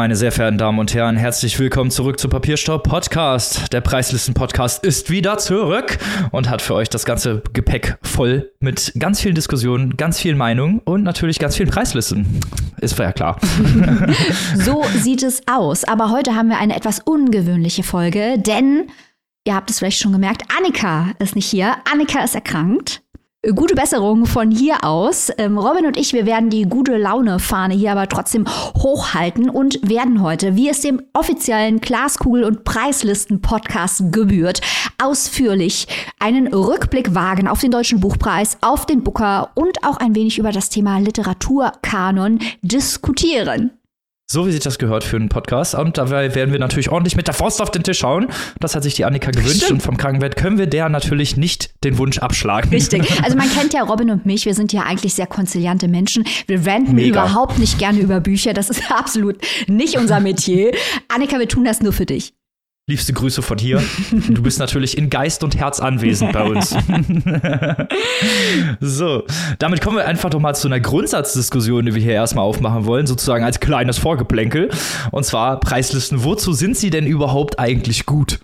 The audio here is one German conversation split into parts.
Meine sehr verehrten Damen und Herren, herzlich willkommen zurück zu Papierstaub Podcast. Der Preislisten Podcast ist wieder zurück und hat für euch das ganze Gepäck voll mit ganz vielen Diskussionen, ganz vielen Meinungen und natürlich ganz vielen Preislisten. Ist ja klar. so sieht es aus. Aber heute haben wir eine etwas ungewöhnliche Folge, denn ihr habt es vielleicht schon gemerkt, Annika ist nicht hier. Annika ist erkrankt. Gute Besserung von hier aus. Ähm, Robin und ich, wir werden die gute Laune-Fahne hier aber trotzdem hochhalten und werden heute, wie es dem offiziellen Glaskugel- und Preislisten-Podcast gebührt, ausführlich einen Rückblick wagen auf den Deutschen Buchpreis, auf den Booker und auch ein wenig über das Thema Literaturkanon diskutieren. So wie sich das gehört für einen Podcast. Und dabei werden wir natürlich ordentlich mit der Faust auf den Tisch hauen. Das hat sich die Annika gewünscht. Stimmt. Und vom Krankenbett können wir der natürlich nicht den Wunsch abschlagen. Richtig. Also man kennt ja Robin und mich. Wir sind ja eigentlich sehr konziliante Menschen. Wir ranten Mega. überhaupt nicht gerne über Bücher. Das ist absolut nicht unser Metier. Annika, wir tun das nur für dich. Liebste Grüße von hier. Du bist natürlich in Geist und Herz anwesend bei uns. so, damit kommen wir einfach doch mal zu einer Grundsatzdiskussion, die wir hier erstmal aufmachen wollen, sozusagen als kleines Vorgeplänkel. Und zwar Preislisten. Wozu sind sie denn überhaupt eigentlich gut?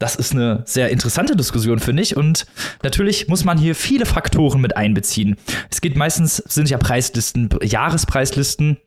Das ist eine sehr interessante Diskussion, finde ich. Und natürlich muss man hier viele Faktoren mit einbeziehen. Es geht meistens, sind ja Preislisten, Jahrespreislisten,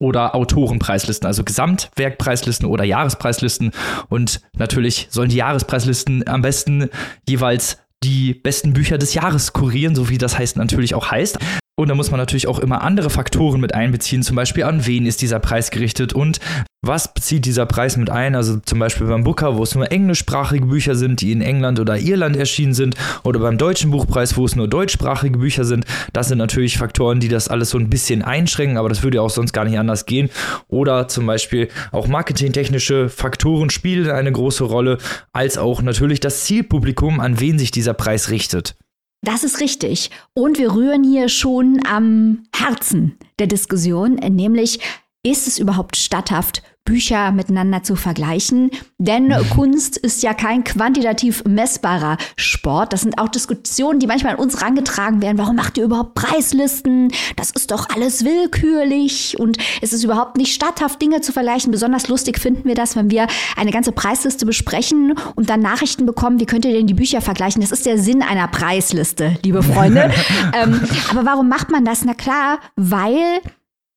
oder Autorenpreislisten, also Gesamtwerkpreislisten oder Jahrespreislisten. Und natürlich sollen die Jahrespreislisten am besten jeweils die besten Bücher des Jahres kurieren, so wie das heißt natürlich auch heißt. Und da muss man natürlich auch immer andere Faktoren mit einbeziehen, zum Beispiel an wen ist dieser Preis gerichtet und was bezieht dieser Preis mit ein? Also zum Beispiel beim Booker, wo es nur englischsprachige Bücher sind, die in England oder Irland erschienen sind, oder beim Deutschen Buchpreis, wo es nur deutschsprachige Bücher sind. Das sind natürlich Faktoren, die das alles so ein bisschen einschränken, aber das würde ja auch sonst gar nicht anders gehen. Oder zum Beispiel auch marketingtechnische Faktoren spielen eine große Rolle, als auch natürlich das Zielpublikum, an wen sich dieser Preis richtet. Das ist richtig. Und wir rühren hier schon am Herzen der Diskussion, nämlich ist es überhaupt statthaft, Bücher miteinander zu vergleichen. Denn mhm. Kunst ist ja kein quantitativ messbarer Sport. Das sind auch Diskussionen, die manchmal an uns rangetragen werden. Warum macht ihr überhaupt Preislisten? Das ist doch alles willkürlich und es ist überhaupt nicht statthaft, Dinge zu vergleichen. Besonders lustig finden wir das, wenn wir eine ganze Preisliste besprechen und dann Nachrichten bekommen, wie könnt ihr denn die Bücher vergleichen? Das ist der Sinn einer Preisliste, liebe Freunde. ähm, aber warum macht man das? Na klar, weil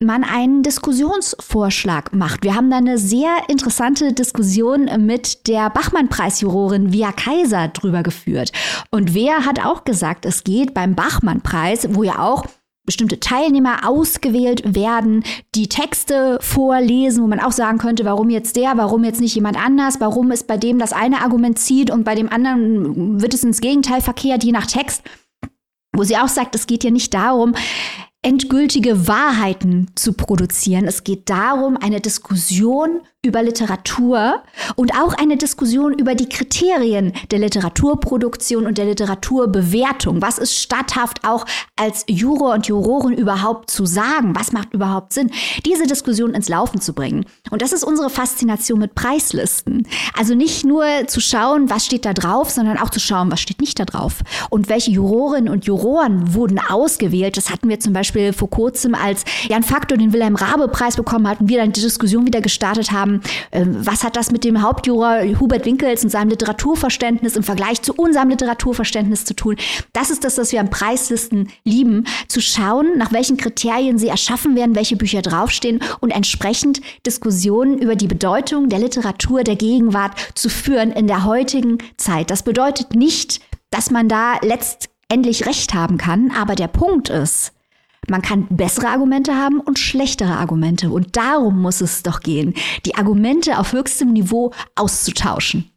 man einen Diskussionsvorschlag macht. Wir haben da eine sehr interessante Diskussion mit der Bachmann-Preisjurorin Via Kaiser drüber geführt. Und wer hat auch gesagt, es geht beim Bachmann-Preis, wo ja auch bestimmte Teilnehmer ausgewählt werden, die Texte vorlesen, wo man auch sagen könnte, warum jetzt der, warum jetzt nicht jemand anders, warum es bei dem das eine Argument zieht und bei dem anderen wird es ins Gegenteil verkehrt, je nach Text. Wo sie auch sagt, es geht ja nicht darum, endgültige Wahrheiten zu produzieren. Es geht darum, eine Diskussion über Literatur und auch eine Diskussion über die Kriterien der Literaturproduktion und der Literaturbewertung. Was ist statthaft auch als Juror und Juroren überhaupt zu sagen? Was macht überhaupt Sinn? Diese Diskussion ins Laufen zu bringen. Und das ist unsere Faszination mit Preislisten. Also nicht nur zu schauen, was steht da drauf, sondern auch zu schauen, was steht nicht da drauf. Und welche Jurorinnen und Juroren wurden ausgewählt. Das hatten wir zum Beispiel vor kurzem, als Jan Faktor den Wilhelm Rabe Preis bekommen hat und wir dann die Diskussion wieder gestartet haben, haben, ähm, was hat das mit dem Hauptjuror Hubert Winkels und seinem Literaturverständnis im Vergleich zu unserem Literaturverständnis zu tun. Das ist das, was wir an Preislisten lieben, zu schauen, nach welchen Kriterien sie erschaffen werden, welche Bücher draufstehen und entsprechend Diskussionen über die Bedeutung der Literatur der Gegenwart zu führen in der heutigen Zeit. Das bedeutet nicht, dass man da letztendlich recht haben kann, aber der Punkt ist, man kann bessere Argumente haben und schlechtere Argumente. Und darum muss es doch gehen, die Argumente auf höchstem Niveau auszutauschen.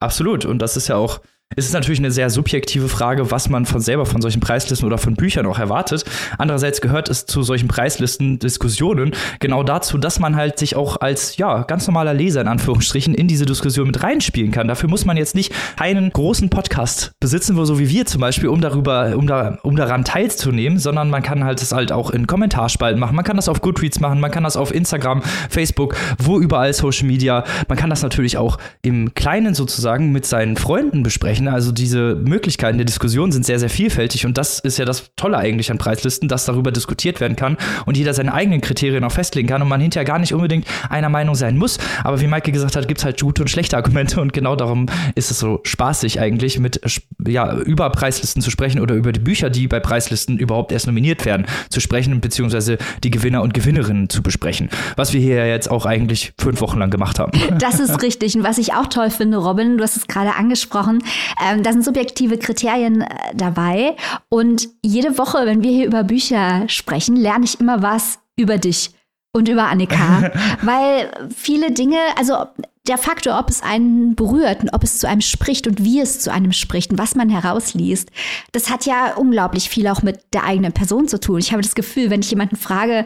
Absolut. Und das ist ja auch es ist natürlich eine sehr subjektive Frage, was man von selber von solchen Preislisten oder von Büchern auch erwartet. Andererseits gehört es zu solchen Preislisten-Diskussionen genau dazu, dass man halt sich auch als ja ganz normaler Leser in Anführungsstrichen in diese Diskussion mit reinspielen kann. Dafür muss man jetzt nicht einen großen Podcast besitzen, wo so wie wir zum Beispiel, um darüber, um da, um daran teilzunehmen, sondern man kann halt es halt auch in Kommentarspalten machen. Man kann das auf Goodreads machen, man kann das auf Instagram, Facebook, wo überall Social Media. Man kann das natürlich auch im Kleinen sozusagen mit seinen Freunden besprechen sprechen. Also diese Möglichkeiten der Diskussion sind sehr, sehr vielfältig und das ist ja das Tolle eigentlich an Preislisten, dass darüber diskutiert werden kann und jeder seine eigenen Kriterien auch festlegen kann und man hinterher gar nicht unbedingt einer Meinung sein muss. Aber wie Maike gesagt hat, gibt es halt gute und schlechte Argumente und genau darum ist es so spaßig eigentlich mit ja, über Preislisten zu sprechen oder über die Bücher, die bei Preislisten überhaupt erst nominiert werden, zu sprechen, beziehungsweise die Gewinner und Gewinnerinnen zu besprechen. Was wir hier jetzt auch eigentlich fünf Wochen lang gemacht haben. Das ist richtig. Und was ich auch toll finde, Robin, du hast es gerade angesprochen, ähm, da sind subjektive Kriterien äh, dabei. Und jede Woche, wenn wir hier über Bücher sprechen, lerne ich immer was über dich und über Annika, weil viele Dinge, also der Faktor, ob es einen berührt und ob es zu einem spricht und wie es zu einem spricht und was man herausliest, das hat ja unglaublich viel auch mit der eigenen Person zu tun. Ich habe das Gefühl, wenn ich jemanden frage,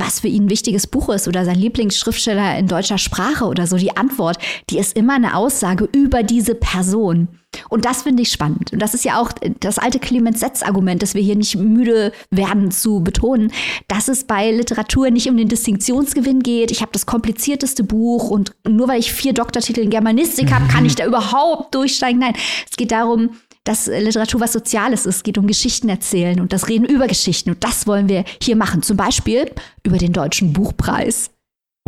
was für ihn ein wichtiges Buch ist oder sein Lieblingsschriftsteller in deutscher Sprache oder so, die Antwort, die ist immer eine Aussage über diese Person. Und das finde ich spannend. Und das ist ja auch das alte Clemens Setz-Argument, das wir hier nicht müde werden zu betonen, dass es bei Literatur nicht um den Distinktionsgewinn geht. Ich habe das komplizierteste Buch und nur weil ich vier Doktortitel in Germanistik habe, kann ich da überhaupt durchsteigen. Nein, es geht darum, dass Literatur was Soziales ist. Geht um Geschichten erzählen und das Reden über Geschichten. Und das wollen wir hier machen. Zum Beispiel über den Deutschen Buchpreis.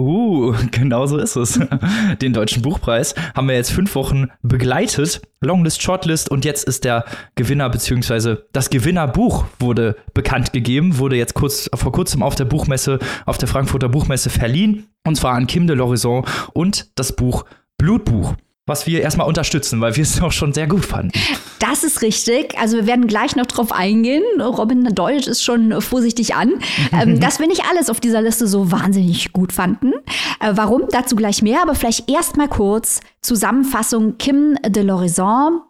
Uh, genau so ist es. Den Deutschen Buchpreis haben wir jetzt fünf Wochen begleitet. Longlist, Shortlist und jetzt ist der Gewinner beziehungsweise das Gewinnerbuch wurde bekannt gegeben, wurde jetzt kurz vor kurzem auf der Buchmesse, auf der Frankfurter Buchmesse verliehen. Und zwar an Kim de l'Horizon und das Buch Blutbuch was wir erstmal unterstützen, weil wir es auch schon sehr gut fanden. Das ist richtig. Also wir werden gleich noch drauf eingehen. Robin deutet es schon vorsichtig an, ähm, dass wir nicht alles auf dieser Liste so wahnsinnig gut fanden. Äh, warum? Dazu gleich mehr, aber vielleicht erstmal kurz Zusammenfassung Kim de l'Horizon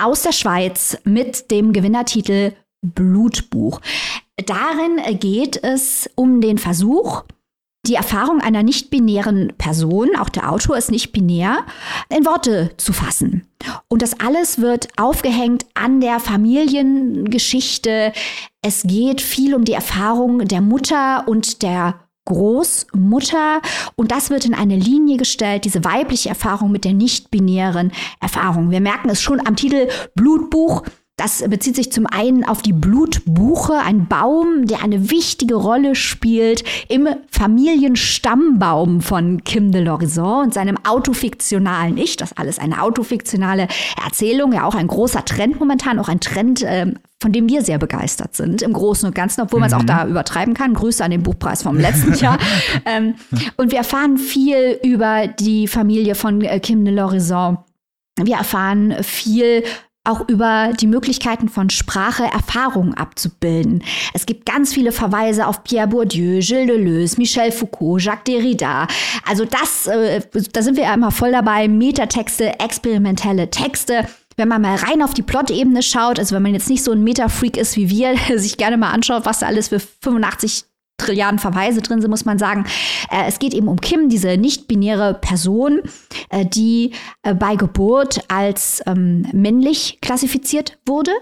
aus der Schweiz mit dem Gewinnertitel Blutbuch. Darin geht es um den Versuch, die Erfahrung einer nicht-binären Person, auch der Autor ist nicht binär, in Worte zu fassen. Und das alles wird aufgehängt an der Familiengeschichte. Es geht viel um die Erfahrung der Mutter und der Großmutter und das wird in eine Linie gestellt, diese weibliche Erfahrung mit der nicht-binären Erfahrung. Wir merken es schon am Titel Blutbuch. Das bezieht sich zum einen auf die Blutbuche, ein Baum, der eine wichtige Rolle spielt im Familienstammbaum von Kim de l'Horizon und seinem autofiktionalen Ich. Das alles eine autofiktionale Erzählung, ja auch ein großer Trend momentan, auch ein Trend, äh, von dem wir sehr begeistert sind im Großen und Ganzen, obwohl man es auch mhm. da übertreiben kann. Grüße an den Buchpreis vom letzten Jahr. ähm, und wir erfahren viel über die Familie von äh, Kim de l'Horizon. Wir erfahren viel auch über die Möglichkeiten von Sprache Erfahrungen abzubilden. Es gibt ganz viele Verweise auf Pierre Bourdieu, Gilles Deleuze, Michel Foucault, Jacques Derrida. Also das, äh, da sind wir ja immer voll dabei. Metatexte, experimentelle Texte. Wenn man mal rein auf die Plot-Ebene schaut, also wenn man jetzt nicht so ein Metafreak ist wie wir, sich gerne mal anschaut, was da alles für 85 Trilliarden Verweise drin sind, muss man sagen. Äh, es geht eben um Kim, diese nicht-binäre Person, äh, die äh, bei Geburt als ähm, männlich klassifiziert wurde.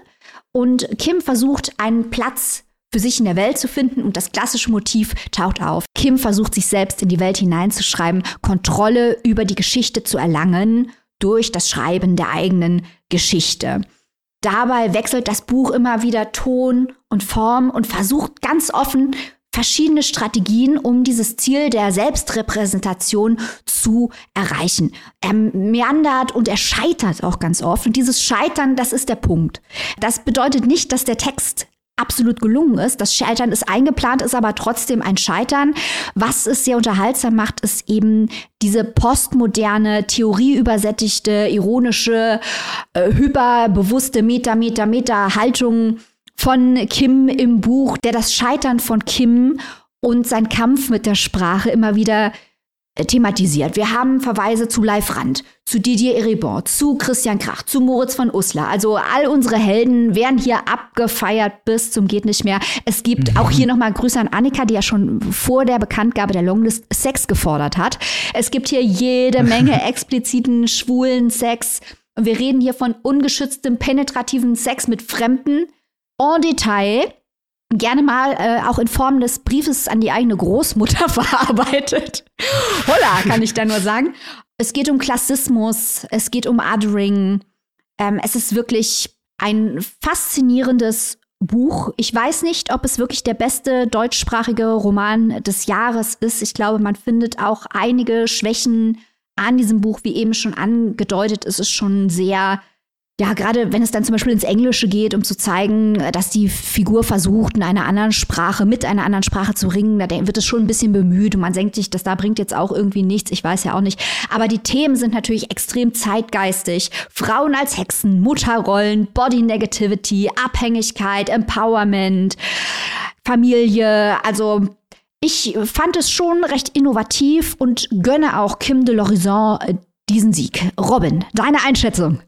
Und Kim versucht einen Platz für sich in der Welt zu finden und das klassische Motiv taucht auf. Kim versucht sich selbst in die Welt hineinzuschreiben, Kontrolle über die Geschichte zu erlangen durch das Schreiben der eigenen Geschichte. Dabei wechselt das Buch immer wieder Ton und Form und versucht ganz offen verschiedene Strategien, um dieses Ziel der Selbstrepräsentation zu erreichen. Er meandert und er scheitert auch ganz oft. Und dieses Scheitern, das ist der Punkt. Das bedeutet nicht, dass der Text absolut gelungen ist. Das Scheitern ist eingeplant, ist aber trotzdem ein Scheitern. Was es sehr unterhaltsam macht, ist eben diese postmoderne, theorieübersättigte, ironische, äh, hyperbewusste Meta, Meta, Meta-Haltung von Kim im Buch, der das Scheitern von Kim und sein Kampf mit der Sprache immer wieder äh, thematisiert. Wir haben Verweise zu Leif Rand, zu Didier Eribon, zu Christian Krach, zu Moritz von Uslar. Also all unsere Helden werden hier abgefeiert bis zum geht nicht mehr. Es gibt mhm. auch hier nochmal Grüße an Annika, die ja schon vor der Bekanntgabe der Longlist Sex gefordert hat. Es gibt hier jede Menge expliziten schwulen Sex. Und wir reden hier von ungeschütztem penetrativen Sex mit Fremden en Detail, gerne mal äh, auch in Form des Briefes an die eigene Großmutter verarbeitet. Holla, kann ich da nur sagen. Es geht um Klassismus, es geht um Othering, Ähm, es ist wirklich ein faszinierendes Buch. Ich weiß nicht, ob es wirklich der beste deutschsprachige Roman des Jahres ist. Ich glaube, man findet auch einige Schwächen an diesem Buch, wie eben schon angedeutet, ist es schon sehr ja, gerade wenn es dann zum Beispiel ins Englische geht, um zu zeigen, dass die Figur versucht, in einer anderen Sprache, mit einer anderen Sprache zu ringen, da wird es schon ein bisschen bemüht und man denkt sich, das da bringt jetzt auch irgendwie nichts, ich weiß ja auch nicht. Aber die Themen sind natürlich extrem zeitgeistig. Frauen als Hexen, Mutterrollen, Body Negativity, Abhängigkeit, Empowerment, Familie, also ich fand es schon recht innovativ und gönne auch Kim de l'Horizon äh, diesen Sieg. Robin, deine Einschätzung?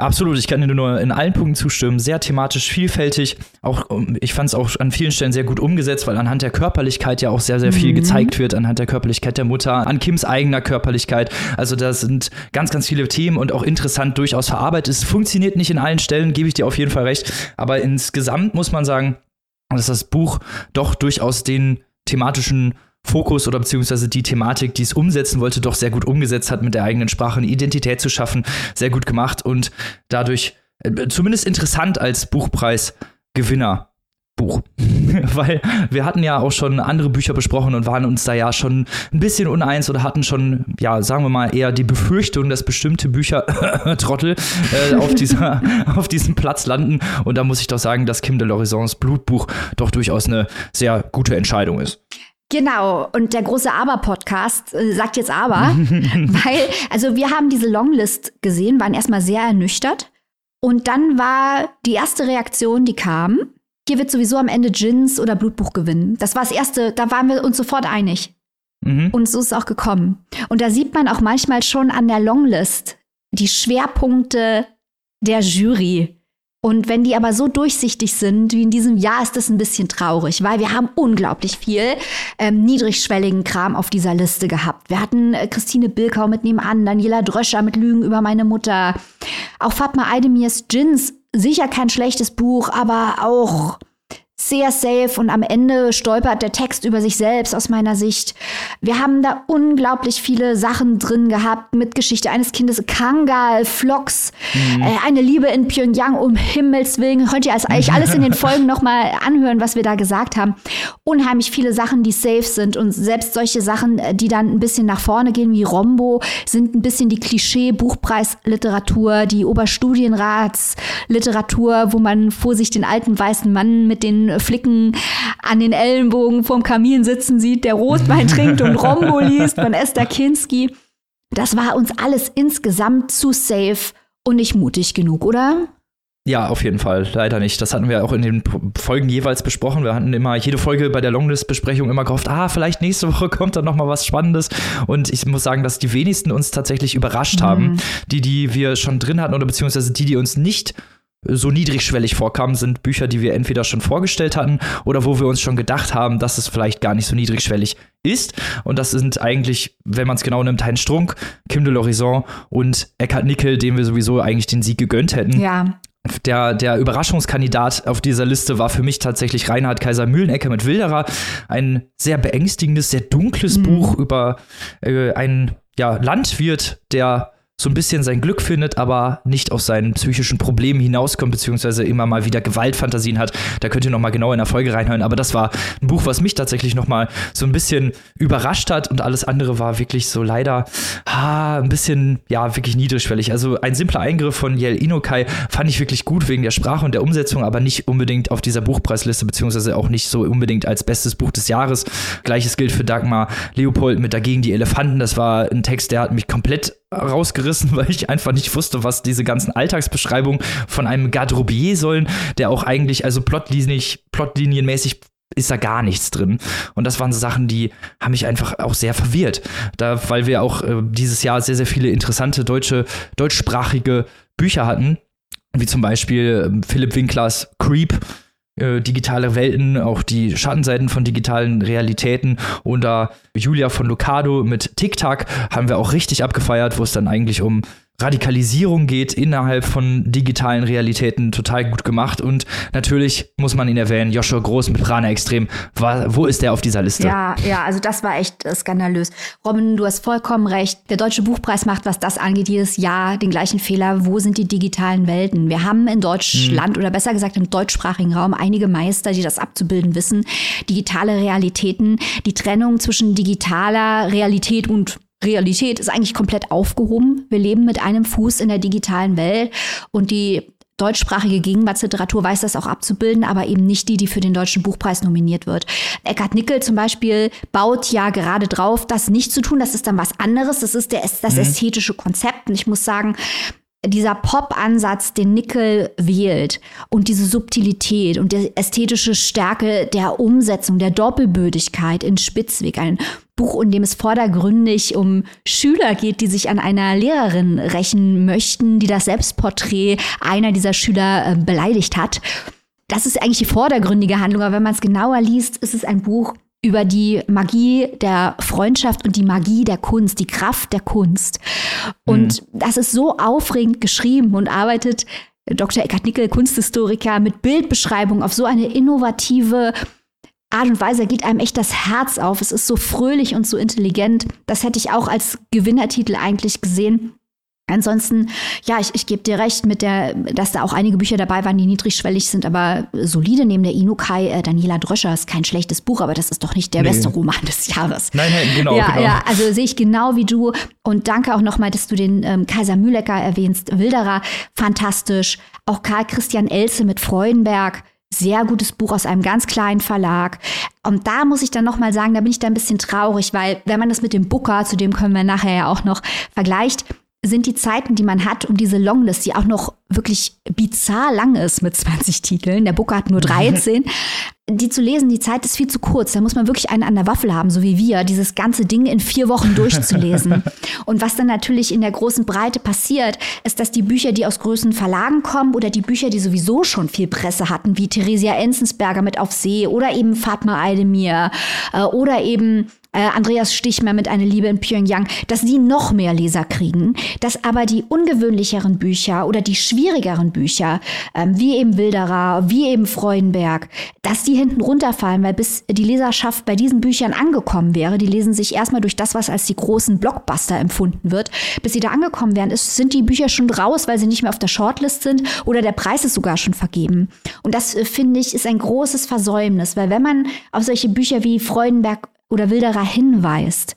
Absolut, ich kann dir nur in allen Punkten zustimmen. Sehr thematisch vielfältig. Auch ich fand es auch an vielen Stellen sehr gut umgesetzt, weil anhand der Körperlichkeit ja auch sehr, sehr viel mhm. gezeigt wird, anhand der Körperlichkeit der Mutter, an Kims eigener Körperlichkeit. Also da sind ganz, ganz viele Themen und auch interessant durchaus verarbeitet. Es funktioniert nicht in allen Stellen, gebe ich dir auf jeden Fall recht. Aber insgesamt muss man sagen, dass das Buch doch durchaus den thematischen Fokus oder beziehungsweise die Thematik, die es umsetzen wollte, doch sehr gut umgesetzt hat, mit der eigenen Sprache eine Identität zu schaffen, sehr gut gemacht und dadurch äh, zumindest interessant als Buchpreisgewinner. Buch. Weil wir hatten ja auch schon andere Bücher besprochen und waren uns da ja schon ein bisschen uneins oder hatten schon, ja, sagen wir mal, eher die Befürchtung, dass bestimmte Bücher Trottel äh, auf, dieser, auf diesem Platz landen. Und da muss ich doch sagen, dass Kim de l'Horizons Blutbuch doch durchaus eine sehr gute Entscheidung ist. Genau, und der große Aber-Podcast äh, sagt jetzt Aber, weil, also wir haben diese Longlist gesehen, waren erstmal sehr ernüchtert. Und dann war die erste Reaktion, die kam, hier wird sowieso am Ende Gins oder Blutbuch gewinnen. Das war das erste, da waren wir uns sofort einig. Mhm. Und so ist es auch gekommen. Und da sieht man auch manchmal schon an der Longlist die Schwerpunkte der Jury. Und wenn die aber so durchsichtig sind wie in diesem Jahr, ist das ein bisschen traurig, weil wir haben unglaublich viel ähm, niedrigschwelligen Kram auf dieser Liste gehabt. Wir hatten äh, Christine Bilkau mit nebenan, Daniela Dröscher mit Lügen über meine Mutter, auch Fatma Aydemirs Gins, sicher kein schlechtes Buch, aber auch sehr safe und am Ende stolpert der Text über sich selbst aus meiner Sicht. Wir haben da unglaublich viele Sachen drin gehabt mit Geschichte eines Kindes, Kangal, Vlogs, mhm. äh, eine Liebe in Pyongyang, um Himmels Willen. Könnt ihr als eigentlich alles in den Folgen nochmal anhören, was wir da gesagt haben. Unheimlich viele Sachen, die safe sind und selbst solche Sachen, äh, die dann ein bisschen nach vorne gehen, wie Rombo, sind ein bisschen die Klischee-Buchpreisliteratur, die Oberstudienratsliteratur, wo man vor sich den alten weißen Mann mit den Flicken an den Ellenbogen vorm Kamin sitzen sieht, der Rotwein trinkt und Rombo liest von Esther Kinski. Das war uns alles insgesamt zu safe und nicht mutig genug, oder? Ja, auf jeden Fall. Leider nicht. Das hatten wir auch in den Folgen jeweils besprochen. Wir hatten immer jede Folge bei der Longlist-Besprechung immer gehofft, ah, vielleicht nächste Woche kommt dann noch mal was Spannendes. Und ich muss sagen, dass die wenigsten uns tatsächlich überrascht mhm. haben. Die, die wir schon drin hatten oder beziehungsweise die, die uns nicht so niedrigschwellig vorkamen, sind Bücher, die wir entweder schon vorgestellt hatten oder wo wir uns schon gedacht haben, dass es vielleicht gar nicht so niedrigschwellig ist. Und das sind eigentlich, wenn man es genau nimmt, Heinz Strunk, Kim de l'Horizon und Eckhard Nickel, dem wir sowieso eigentlich den Sieg gegönnt hätten. Ja. Der, der Überraschungskandidat auf dieser Liste war für mich tatsächlich Reinhard Kaiser Mühlenecke mit Wilderer. Ein sehr beängstigendes, sehr dunkles mhm. Buch über äh, einen ja, Landwirt, der so ein bisschen sein Glück findet, aber nicht aus seinen psychischen Problemen hinauskommt, beziehungsweise immer mal wieder Gewaltfantasien hat. Da könnt ihr noch mal genau in der Folge reinhören. Aber das war ein Buch, was mich tatsächlich noch mal so ein bisschen überrascht hat und alles andere war wirklich so leider ah, ein bisschen, ja, wirklich niedrigschwellig. Also ein simpler Eingriff von Yel Inokai fand ich wirklich gut wegen der Sprache und der Umsetzung, aber nicht unbedingt auf dieser Buchpreisliste, beziehungsweise auch nicht so unbedingt als bestes Buch des Jahres. Gleiches gilt für Dagmar Leopold mit Dagegen die Elefanten. Das war ein Text, der hat mich komplett rausgerissen, weil ich einfach nicht wusste, was diese ganzen Alltagsbeschreibungen von einem Garderobier sollen, der auch eigentlich, also plotlinienmäßig, plotlinienmäßig ist da gar nichts drin. Und das waren so Sachen, die haben mich einfach auch sehr verwirrt. Da, weil wir auch äh, dieses Jahr sehr, sehr viele interessante deutsche, deutschsprachige Bücher hatten, wie zum Beispiel äh, Philipp Winklers Creep, äh, digitale Welten, auch die Schattenseiten von digitalen Realitäten. Oder Julia von Lucado mit TikTok haben wir auch richtig abgefeiert, wo es dann eigentlich um Radikalisierung geht innerhalb von digitalen Realitäten total gut gemacht. Und natürlich muss man ihn erwähnen, Joshua Groß mit Prana Extrem. Wo ist der auf dieser Liste? Ja, ja, also das war echt äh, skandalös. Robin, du hast vollkommen recht. Der Deutsche Buchpreis macht, was das angeht, jedes Jahr den gleichen Fehler. Wo sind die digitalen Welten? Wir haben in Deutschland hm. oder besser gesagt im deutschsprachigen Raum einige Meister, die das abzubilden wissen. Digitale Realitäten, die Trennung zwischen digitaler Realität und Realität ist eigentlich komplett aufgehoben. Wir leben mit einem Fuß in der digitalen Welt und die deutschsprachige Gegenwartsliteratur weiß das auch abzubilden, aber eben nicht die, die für den Deutschen Buchpreis nominiert wird. Eckhard Nickel zum Beispiel baut ja gerade drauf, das nicht zu tun. Das ist dann was anderes. Das ist der, das mhm. ästhetische Konzept. Und ich muss sagen, dieser Pop-Ansatz, den Nickel wählt und diese Subtilität und die ästhetische Stärke der Umsetzung, der Doppelbödigkeit in Spitzweg, ein Buch, in dem es vordergründig um Schüler geht, die sich an einer Lehrerin rächen möchten, die das Selbstporträt einer dieser Schüler äh, beleidigt hat. Das ist eigentlich die vordergründige Handlung, aber wenn man es genauer liest, ist es ein Buch, über die Magie der Freundschaft und die Magie der Kunst, die Kraft der Kunst. Und mhm. das ist so aufregend geschrieben und arbeitet Dr. Eckhard Nickel, Kunsthistoriker, mit Bildbeschreibung auf so eine innovative Art und Weise geht einem echt das Herz auf. Es ist so fröhlich und so intelligent. Das hätte ich auch als Gewinnertitel eigentlich gesehen. Ansonsten, ja, ich, ich gebe dir recht mit der, dass da auch einige Bücher dabei waren, die niedrigschwellig sind, aber solide neben der Inukai. Äh, Daniela Dröscher ist kein schlechtes Buch, aber das ist doch nicht der nee. beste Roman des Jahres. Nein, nein, genau. Ja, genau. ja, also sehe ich genau wie du. Und danke auch nochmal, dass du den ähm, Kaiser Mühlecker erwähnst. Wilderer, fantastisch. Auch Karl Christian Elze mit Freudenberg. Sehr gutes Buch aus einem ganz kleinen Verlag. Und da muss ich dann nochmal sagen, da bin ich da ein bisschen traurig, weil wenn man das mit dem Booker, zu dem können wir nachher ja auch noch vergleicht, sind die Zeiten, die man hat, um diese Longlist, die auch noch wirklich bizarr lang ist mit 20 Titeln, der Booker hat nur 13, die zu lesen, die Zeit ist viel zu kurz. Da muss man wirklich einen an der Waffel haben, so wie wir, dieses ganze Ding in vier Wochen durchzulesen. Und was dann natürlich in der großen Breite passiert, ist, dass die Bücher, die aus größeren Verlagen kommen oder die Bücher, die sowieso schon viel Presse hatten, wie Theresia Enzensberger mit Auf See oder eben Fatma Aydemir äh, oder eben äh, Andreas Stichmer mit Eine Liebe in Pyongyang, dass die noch mehr Leser kriegen, dass aber die ungewöhnlicheren Bücher oder die schwierigeren Bücher, ähm, wie eben Wilderer, wie eben Freudenberg, dass die hinten runterfallen, weil bis die Leserschaft bei diesen Büchern angekommen wäre, die lesen sich erstmal durch das, was als die großen Blockbuster empfunden wird, bis sie da angekommen wären, ist, sind die Bücher schon raus, weil sie nicht mehr auf der Shortlist sind oder der Preis ist sogar schon vergeben. Und das, äh, finde ich, ist ein großes Versäumnis, weil wenn man auf solche Bücher wie Freudenberg oder Wilderer hinweist,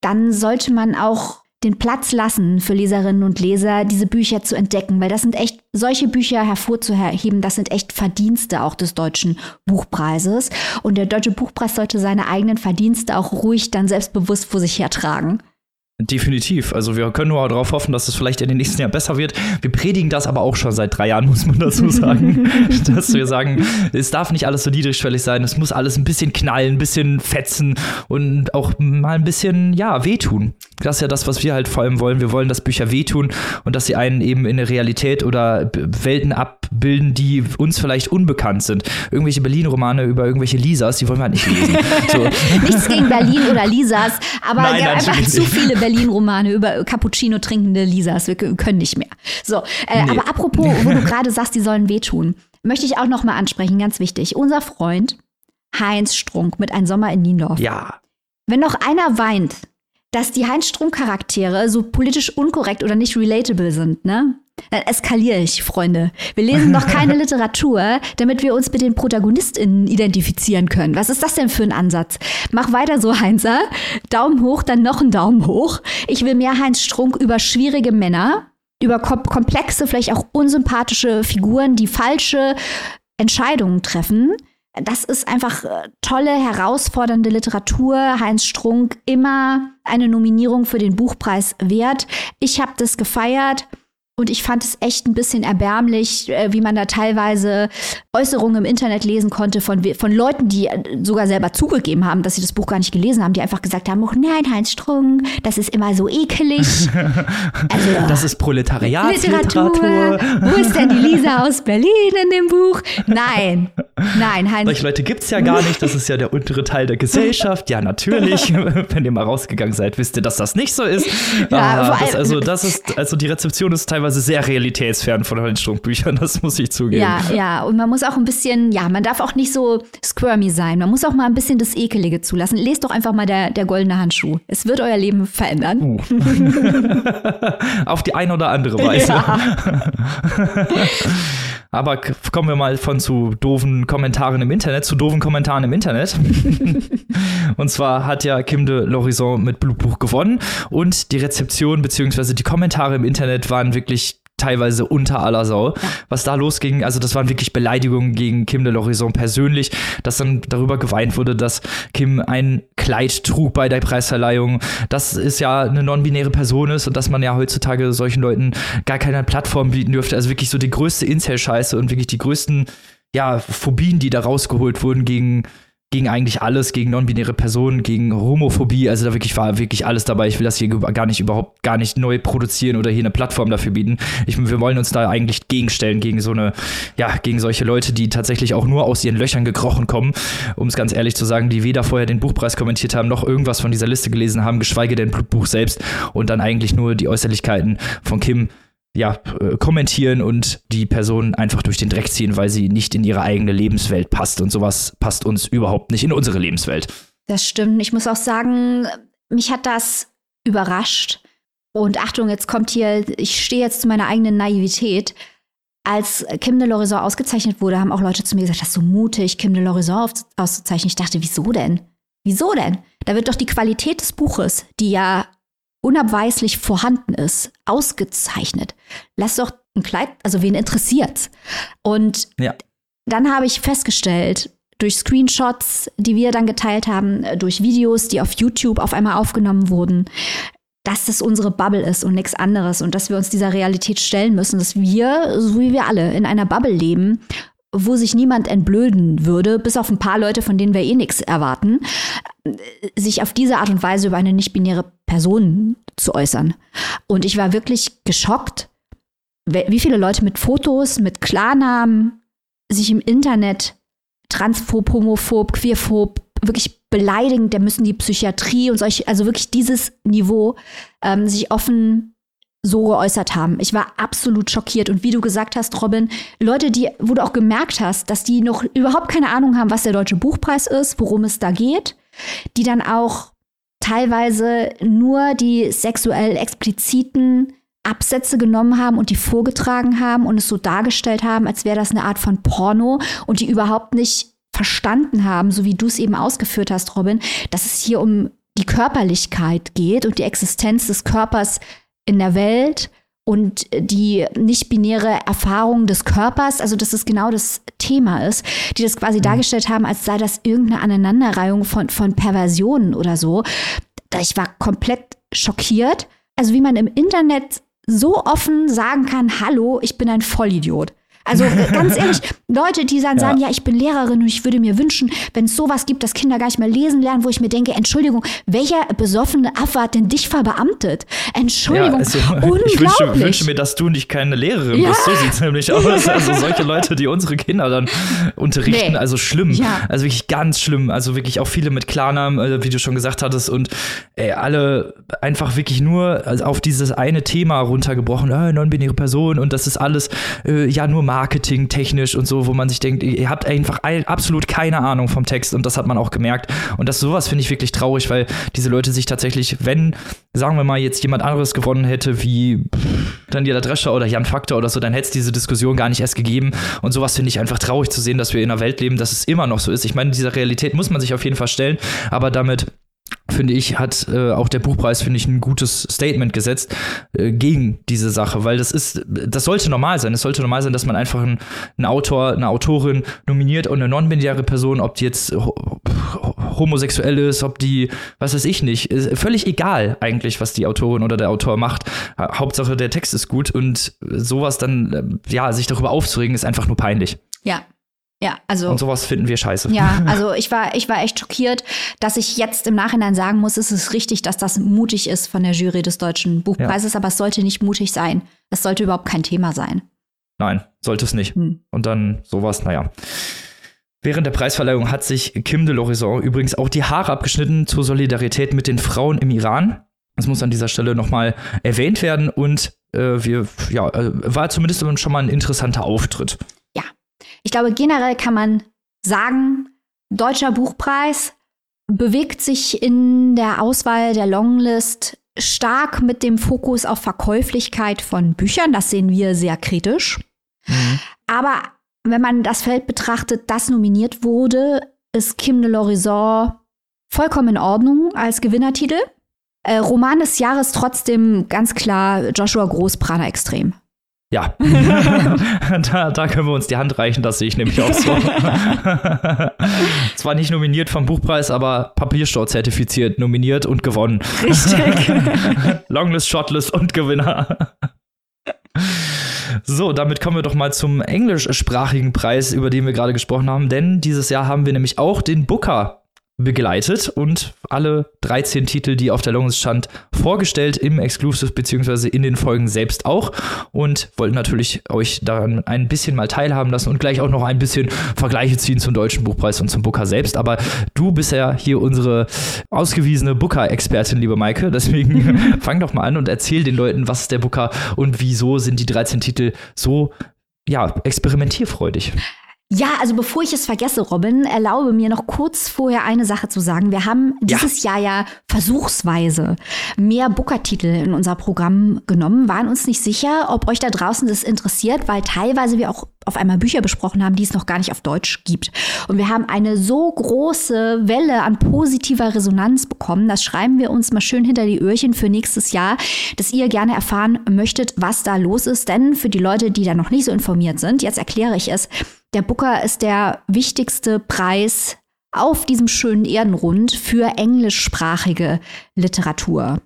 dann sollte man auch den Platz lassen für Leserinnen und Leser, diese Bücher zu entdecken, weil das sind echt, solche Bücher hervorzuheben, das sind echt Verdienste auch des Deutschen Buchpreises. Und der Deutsche Buchpreis sollte seine eigenen Verdienste auch ruhig dann selbstbewusst vor sich hertragen. Definitiv. Also wir können nur darauf hoffen, dass es vielleicht in den nächsten Jahren besser wird. Wir predigen das aber auch schon seit drei Jahren, muss man dazu sagen. dass wir sagen, es darf nicht alles so niedrigschwellig sein. Es muss alles ein bisschen knallen, ein bisschen fetzen und auch mal ein bisschen, ja, wehtun. Das ist ja das, was wir halt vor allem wollen. Wir wollen, dass Bücher wehtun und dass sie einen eben in der Realität oder Welten abbilden, die uns vielleicht unbekannt sind. Irgendwelche Berlin-Romane über irgendwelche Lisas, die wollen wir halt nicht lesen. So. Nichts gegen Berlin oder Lisas, aber Nein, einfach zu viele Berlin-Romane über Cappuccino trinkende Lisas. Wir können nicht mehr. So, äh, nee. aber apropos, wo du gerade sagst, die sollen wehtun, möchte ich auch noch mal ansprechen, ganz wichtig. Unser Freund Heinz Strunk mit Ein Sommer in Niendorf. Ja. Wenn noch einer weint, dass die Heinz Strunk-Charaktere so politisch unkorrekt oder nicht relatable sind, ne? Dann eskaliere ich, Freunde. Wir lesen noch keine Literatur, damit wir uns mit den ProtagonistInnen identifizieren können. Was ist das denn für ein Ansatz? Mach weiter so, Heinzer. Daumen hoch, dann noch ein Daumen hoch. Ich will mehr Heinz Strunk über schwierige Männer, über komplexe, vielleicht auch unsympathische Figuren, die falsche Entscheidungen treffen. Das ist einfach äh, tolle, herausfordernde Literatur. Heinz Strunk immer eine Nominierung für den Buchpreis wert. Ich habe das gefeiert. Und ich fand es echt ein bisschen erbärmlich, äh, wie man da teilweise Äußerungen im Internet lesen konnte von, von Leuten, die äh, sogar selber zugegeben haben, dass sie das Buch gar nicht gelesen haben, die einfach gesagt haben, oh nein, Heinz Strunk, das ist immer so ekelig. Also, das ist Proletariatsliteratur. Wo ist denn die Lisa aus Berlin in dem Buch? Nein, Nein, Heinz. Solche Leute gibt es ja gar nicht. Das ist ja der untere Teil der Gesellschaft. Ja, natürlich. Wenn ihr mal rausgegangen seid, wisst ihr, dass das nicht so ist. Ja, ah, das, also, das ist, also die Rezeption ist teilweise sehr realitätsfern von den Strunkbüchern, das muss ich zugeben. Ja, ja. Und man muss auch ein bisschen, ja, man darf auch nicht so squirmy sein. Man muss auch mal ein bisschen das Ekelige zulassen. Lest doch einfach mal der, der goldene Handschuh. Es wird euer Leben verändern. Uh. Auf die eine oder andere Weise. Ja. Aber kommen wir mal von zu doofen Kommentaren im Internet zu doofen Kommentaren im Internet. und zwar hat ja Kim de Lorison mit Blutbuch gewonnen und die Rezeption bzw. die Kommentare im Internet waren wirklich teilweise unter aller Sau. Was da losging, also das waren wirklich Beleidigungen gegen Kim de l'Horizon persönlich, dass dann darüber geweint wurde, dass Kim ein Kleid trug bei der Preisverleihung, dass es ja eine non-binäre Person ist und dass man ja heutzutage solchen Leuten gar keine Plattform bieten dürfte. Also wirklich so die größte Incel-Scheiße und wirklich die größten ja, Phobien, die da rausgeholt wurden gegen gegen eigentlich alles, gegen non-binäre Personen, gegen Homophobie. Also da wirklich war wirklich alles dabei. Ich will das hier gar nicht überhaupt gar nicht neu produzieren oder hier eine Plattform dafür bieten. Ich, wir wollen uns da eigentlich gegenstellen gegen so eine, ja, gegen solche Leute, die tatsächlich auch nur aus ihren Löchern gekrochen kommen, um es ganz ehrlich zu sagen, die weder vorher den Buchpreis kommentiert haben, noch irgendwas von dieser Liste gelesen haben, geschweige denn Buch selbst und dann eigentlich nur die Äußerlichkeiten von Kim ja, äh, kommentieren und die Person einfach durch den Dreck ziehen, weil sie nicht in ihre eigene Lebenswelt passt. Und sowas passt uns überhaupt nicht in unsere Lebenswelt. Das stimmt. Ich muss auch sagen, mich hat das überrascht. Und Achtung, jetzt kommt hier, ich stehe jetzt zu meiner eigenen Naivität. Als Kim de l'Horizon ausgezeichnet wurde, haben auch Leute zu mir gesagt, das ist so mutig, Kim de l'Horizon auszuzeichnen. Ich dachte, wieso denn? Wieso denn? Da wird doch die Qualität des Buches, die ja unabweislich vorhanden ist, ausgezeichnet. Lass doch ein Kleid, also wen interessiert's? Und ja. dann habe ich festgestellt, durch Screenshots, die wir dann geteilt haben, durch Videos, die auf YouTube auf einmal aufgenommen wurden, dass das unsere Bubble ist und nichts anderes und dass wir uns dieser Realität stellen müssen, dass wir, so wie wir alle, in einer Bubble leben wo sich niemand entblöden würde, bis auf ein paar Leute, von denen wir eh nichts erwarten, sich auf diese Art und Weise über eine nicht-binäre Person zu äußern. Und ich war wirklich geschockt, wie viele Leute mit Fotos, mit Klarnamen sich im Internet transphob, homophob, queerphob, wirklich beleidigend, der müssen die Psychiatrie und solche, also wirklich dieses Niveau ähm, sich offen so geäußert haben. Ich war absolut schockiert. Und wie du gesagt hast, Robin, Leute, die, wo du auch gemerkt hast, dass die noch überhaupt keine Ahnung haben, was der Deutsche Buchpreis ist, worum es da geht, die dann auch teilweise nur die sexuell expliziten Absätze genommen haben und die vorgetragen haben und es so dargestellt haben, als wäre das eine Art von Porno und die überhaupt nicht verstanden haben, so wie du es eben ausgeführt hast, Robin, dass es hier um die Körperlichkeit geht und die Existenz des Körpers in der Welt und die nicht-binäre Erfahrung des Körpers, also dass es genau das Thema ist, die das quasi mhm. dargestellt haben, als sei das irgendeine Aneinanderreihung von, von Perversionen oder so. Ich war komplett schockiert. Also wie man im Internet so offen sagen kann, hallo, ich bin ein Vollidiot. Also ganz ehrlich, Leute, die dann sagen, ja, ich bin Lehrerin und ich würde mir wünschen, wenn es sowas gibt, dass Kinder gar nicht mehr lesen lernen, wo ich mir denke, Entschuldigung, welcher besoffene Affe hat denn dich verbeamtet? Entschuldigung, ja, also, unglaublich. Ich wünsche, wünsche, mir, dass du nicht keine Lehrerin ja. bist. So sieht es nämlich aus. Also solche Leute, die unsere Kinder dann unterrichten, nee. also schlimm. Also wirklich ganz schlimm. Also wirklich auch viele mit Klarnamen, äh, wie du schon gesagt hattest und ey, alle einfach wirklich nur auf dieses eine Thema runtergebrochen, äh, non-binäre Person und das ist alles äh, ja nur Marketing technisch und so, wo man sich denkt, ihr habt einfach absolut keine Ahnung vom Text und das hat man auch gemerkt. Und das sowas finde ich wirklich traurig, weil diese Leute sich tatsächlich, wenn, sagen wir mal, jetzt jemand anderes gewonnen hätte, wie Daniela Drescher oder Jan Faktor oder so, dann hätte es diese Diskussion gar nicht erst gegeben. Und sowas finde ich einfach traurig zu sehen, dass wir in einer Welt leben, dass es immer noch so ist. Ich meine, dieser Realität muss man sich auf jeden Fall stellen, aber damit finde ich, hat äh, auch der Buchpreis, finde ich, ein gutes Statement gesetzt äh, gegen diese Sache, weil das ist, das sollte normal sein. Es sollte normal sein, dass man einfach einen, einen Autor, eine Autorin nominiert und eine non-binäre Person, ob die jetzt homosexuell ist, ob die, was weiß ich nicht, ist völlig egal eigentlich, was die Autorin oder der Autor macht. Hauptsache der Text ist gut und sowas dann, äh, ja, sich darüber aufzuregen, ist einfach nur peinlich. Ja, ja, also. Und sowas finden wir scheiße. Ja, also ich war, ich war echt schockiert, dass ich jetzt im Nachhinein sagen muss, es ist richtig, dass das mutig ist von der Jury des Deutschen Buchpreises, ja. aber es sollte nicht mutig sein. Es sollte überhaupt kein Thema sein. Nein, sollte es nicht. Hm. Und dann sowas, naja. Während der Preisverleihung hat sich Kim de l'Horizon übrigens auch die Haare abgeschnitten zur Solidarität mit den Frauen im Iran. Das muss an dieser Stelle nochmal erwähnt werden und äh, wir, ja, äh, war zumindest schon mal ein interessanter Auftritt. Ich glaube, generell kann man sagen, Deutscher Buchpreis bewegt sich in der Auswahl der Longlist stark mit dem Fokus auf Verkäuflichkeit von Büchern. Das sehen wir sehr kritisch. Mhm. Aber wenn man das Feld betrachtet, das nominiert wurde, ist Kim de l'Horizon vollkommen in Ordnung als Gewinnertitel. Äh, Roman des Jahres trotzdem ganz klar Joshua Groß, Prana Extrem. Ja, da, da, können wir uns die Hand reichen, das sehe ich nämlich auch so. Zwar nicht nominiert vom Buchpreis, aber Papierstau zertifiziert, nominiert und gewonnen. Richtig. Longlist, Shortlist und Gewinner. So, damit kommen wir doch mal zum englischsprachigen Preis, über den wir gerade gesprochen haben, denn dieses Jahr haben wir nämlich auch den Booker begleitet und alle 13 Titel, die auf der Longlist stand, vorgestellt im Exclusive beziehungsweise in den Folgen selbst auch und wollten natürlich euch daran ein bisschen mal teilhaben lassen und gleich auch noch ein bisschen Vergleiche ziehen zum Deutschen Buchpreis und zum Booker selbst. Aber du bist ja hier unsere ausgewiesene Booker-Expertin, liebe Maike, deswegen fang doch mal an und erzähl den Leuten, was ist der Booker und wieso sind die 13 Titel so ja, experimentierfreudig. Ja, also bevor ich es vergesse, Robin, erlaube mir noch kurz vorher eine Sache zu sagen. Wir haben ja. dieses Jahr ja versuchsweise mehr Booker-Titel in unser Programm genommen, waren uns nicht sicher, ob euch da draußen das interessiert, weil teilweise wir auch auf einmal Bücher besprochen haben, die es noch gar nicht auf Deutsch gibt. Und wir haben eine so große Welle an positiver Resonanz bekommen, das schreiben wir uns mal schön hinter die Öhrchen für nächstes Jahr, dass ihr gerne erfahren möchtet, was da los ist. Denn für die Leute, die da noch nicht so informiert sind, jetzt erkläre ich es, der Booker ist der wichtigste Preis auf diesem schönen Erdenrund für englischsprachige Literatur.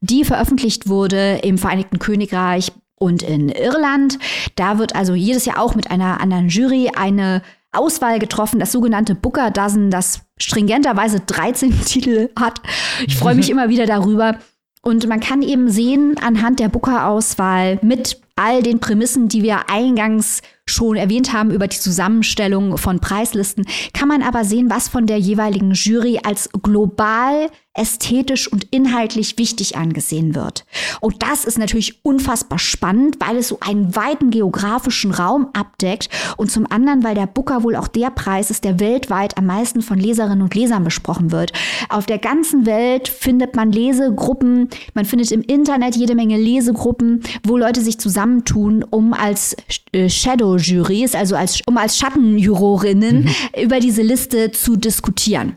Die veröffentlicht wurde im Vereinigten Königreich und in Irland. Da wird also jedes Jahr auch mit einer anderen Jury eine Auswahl getroffen, das sogenannte Booker Dozen, das stringenterweise 13 Titel hat. Ich freue mich immer wieder darüber. Und man kann eben sehen, anhand der Booker-Auswahl mit all den Prämissen, die wir eingangs schon erwähnt haben über die Zusammenstellung von Preislisten, kann man aber sehen, was von der jeweiligen Jury als global ästhetisch und inhaltlich wichtig angesehen wird. Und das ist natürlich unfassbar spannend, weil es so einen weiten geografischen Raum abdeckt und zum anderen, weil der Booker wohl auch der Preis ist, der weltweit am meisten von Leserinnen und Lesern besprochen wird. Auf der ganzen Welt findet man Lesegruppen, man findet im Internet jede Menge Lesegruppen, wo Leute sich zusammentun, um als äh, Shadow-Juries, also als, um als Schattenjurorinnen mhm. über diese Liste zu diskutieren.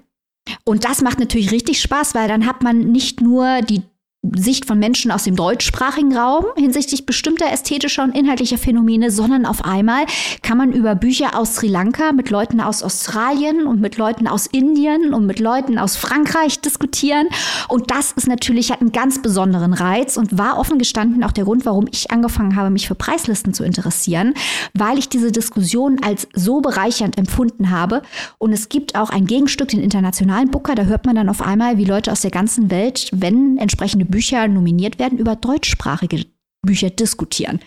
Und das macht natürlich richtig Spaß, weil dann hat man nicht nur die Sicht von Menschen aus dem deutschsprachigen Raum hinsichtlich bestimmter ästhetischer und inhaltlicher Phänomene, sondern auf einmal kann man über Bücher aus Sri Lanka mit Leuten aus Australien und mit Leuten aus Indien und mit Leuten aus Frankreich diskutieren. Und das ist natürlich, hat einen ganz besonderen Reiz und war offen gestanden auch der Grund, warum ich angefangen habe, mich für Preislisten zu interessieren, weil ich diese Diskussion als so bereichernd empfunden habe. Und es gibt auch ein Gegenstück, den internationalen Booker, da hört man dann auf einmal, wie Leute aus der ganzen Welt, wenn entsprechende Bücher nominiert werden, über deutschsprachige Bücher diskutieren.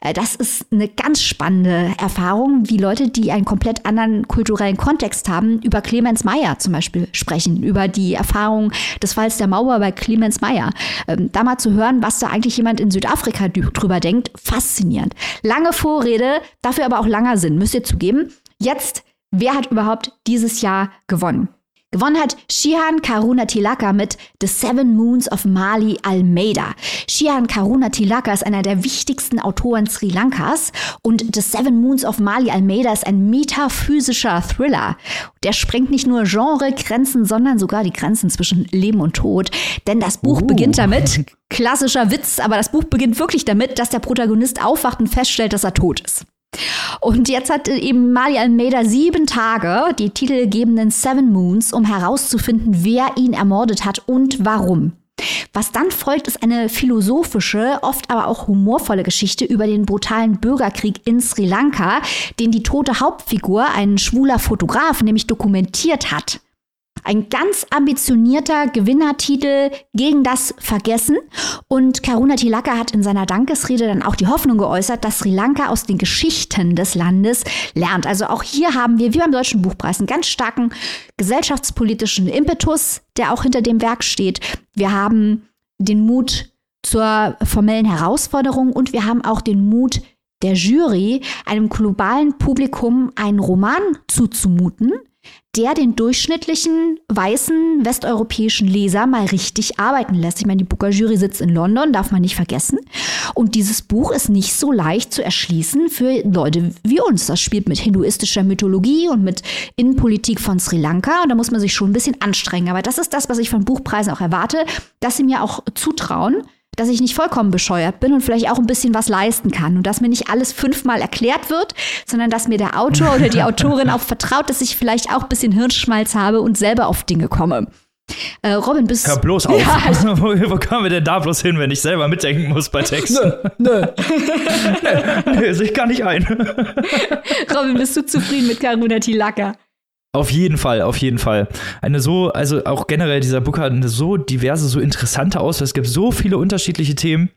Äh, das ist eine ganz spannende Erfahrung, wie Leute, die einen komplett anderen kulturellen Kontext haben, über Clemens Meyer zum Beispiel sprechen, über die Erfahrung des Falls der Mauer bei Clemens Meyer. Ähm, da mal zu hören, was da eigentlich jemand in Südafrika drüber denkt, faszinierend. Lange Vorrede, dafür aber auch langer Sinn, müsst ihr zugeben. Jetzt, wer hat überhaupt dieses Jahr gewonnen? Gewonnen hat Shihan Karuna Tilaka mit The Seven Moons of Mali Almeida. Shihan Karuna Tilaka ist einer der wichtigsten Autoren Sri Lankas und The Seven Moons of Mali Almeida ist ein metaphysischer Thriller. Der sprengt nicht nur Genregrenzen, sondern sogar die Grenzen zwischen Leben und Tod. Denn das Buch uh. beginnt damit, klassischer Witz, aber das Buch beginnt wirklich damit, dass der Protagonist aufwacht und feststellt, dass er tot ist. Und jetzt hat eben Mali Almeida sieben Tage, die titelgebenden Seven Moons, um herauszufinden, wer ihn ermordet hat und warum. Was dann folgt, ist eine philosophische, oft aber auch humorvolle Geschichte über den brutalen Bürgerkrieg in Sri Lanka, den die tote Hauptfigur, ein schwuler Fotograf, nämlich dokumentiert hat. Ein ganz ambitionierter Gewinnertitel gegen das Vergessen. Und Karuna Tilaka hat in seiner Dankesrede dann auch die Hoffnung geäußert, dass Sri Lanka aus den Geschichten des Landes lernt. Also auch hier haben wir, wie beim Deutschen Buchpreis, einen ganz starken gesellschaftspolitischen Impetus, der auch hinter dem Werk steht. Wir haben den Mut zur formellen Herausforderung und wir haben auch den Mut der Jury, einem globalen Publikum einen Roman zuzumuten, der den durchschnittlichen weißen westeuropäischen Leser mal richtig arbeiten lässt. Ich meine, die Booker Jury sitzt in London, darf man nicht vergessen. Und dieses Buch ist nicht so leicht zu erschließen für Leute wie uns. Das spielt mit hinduistischer Mythologie und mit Innenpolitik von Sri Lanka. Und da muss man sich schon ein bisschen anstrengen. Aber das ist das, was ich von Buchpreisen auch erwarte, dass sie mir auch zutrauen, dass ich nicht vollkommen bescheuert bin und vielleicht auch ein bisschen was leisten kann und dass mir nicht alles fünfmal erklärt wird, sondern dass mir der Autor oder die Autorin auch vertraut, dass ich vielleicht auch ein bisschen Hirnschmalz habe und selber auf Dinge komme. Äh, Robin, bist Hör bloß auf. Ja, wo, wo kommen wir denn da bloß hin, wenn ich selber mitdenken muss bei Texten? Nö, nö. nö, nö sehe ich gar nicht ein. Robin, bist du zufrieden mit Karuna Tilaka? Auf jeden Fall, auf jeden Fall. Eine so, also auch generell dieser Book hat eine so diverse, so interessante Auswahl. Es gibt so viele unterschiedliche Themen.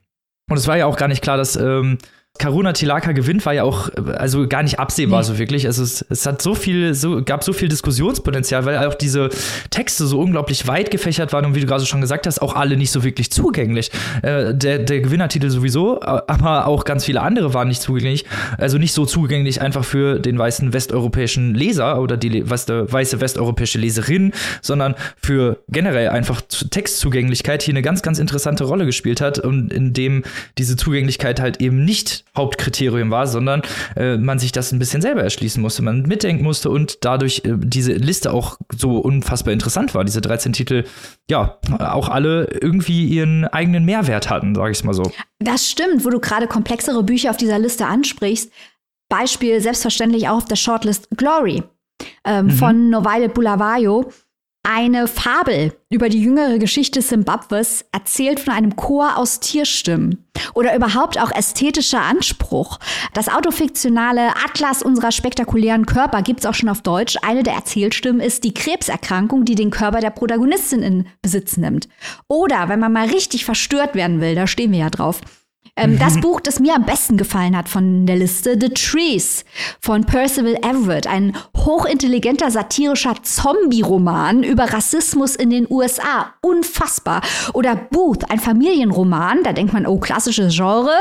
Und es war ja auch gar nicht klar, dass ähm, Karuna Tilaka gewinnt, war ja auch also gar nicht absehbar nee. so wirklich. Also es, es hat so viel, so, gab so viel Diskussionspotenzial, weil auch diese Texte so unglaublich weit gefächert waren und wie du gerade schon gesagt hast, auch alle nicht so wirklich zugänglich. Äh, der, der Gewinnertitel sowieso, aber auch ganz viele andere waren nicht zugänglich. Also nicht so zugänglich einfach für den weißen westeuropäischen Leser oder die weiße westeuropäische Leserin, sondern für generell einfach Textzugänglichkeit hier eine ganz, ganz interessante Rolle gespielt hat und in dem diese Zugänglichkeit halt eben nicht Hauptkriterium war, sondern äh, man sich das ein bisschen selber erschließen musste, man mitdenken musste und dadurch äh, diese Liste auch so unfassbar interessant war. Diese 13 Titel, ja, auch alle irgendwie ihren eigenen Mehrwert hatten, sage ich mal so. Das stimmt, wo du gerade komplexere Bücher auf dieser Liste ansprichst. Beispiel selbstverständlich auch auf der Shortlist Glory ähm, mhm. von Novaile Bulawayo eine Fabel über die jüngere Geschichte Simbabwes, erzählt von einem Chor aus Tierstimmen. Oder überhaupt auch ästhetischer Anspruch. Das autofiktionale Atlas unserer spektakulären Körper gibt's auch schon auf Deutsch. Eine der Erzählstimmen ist die Krebserkrankung, die den Körper der Protagonistin in Besitz nimmt. Oder, wenn man mal richtig verstört werden will, da stehen wir ja drauf, ähm, das Buch, das mir am besten gefallen hat von der Liste, The Trees von Percival Everett, ein hochintelligenter satirischer Zombie-Roman über Rassismus in den USA. Unfassbar. Oder Booth, ein Familienroman, da denkt man, oh, klassisches Genre.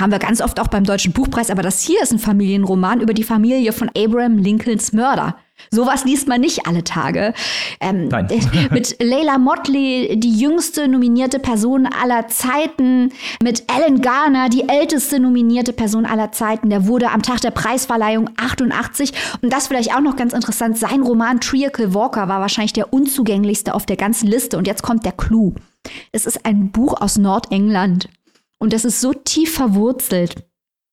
Haben wir ganz oft auch beim Deutschen Buchpreis, aber das hier ist ein Familienroman über die Familie von Abraham Lincolns Mörder. Sowas liest man nicht alle Tage. Ähm, Nein. mit Leila Motley, die jüngste nominierte Person aller Zeiten. Mit Alan Garner, die älteste nominierte Person aller Zeiten. Der wurde am Tag der Preisverleihung 88. Und das vielleicht auch noch ganz interessant. Sein Roman Triacle Walker war wahrscheinlich der unzugänglichste auf der ganzen Liste. Und jetzt kommt der Clou. Es ist ein Buch aus Nordengland. Und das ist so tief verwurzelt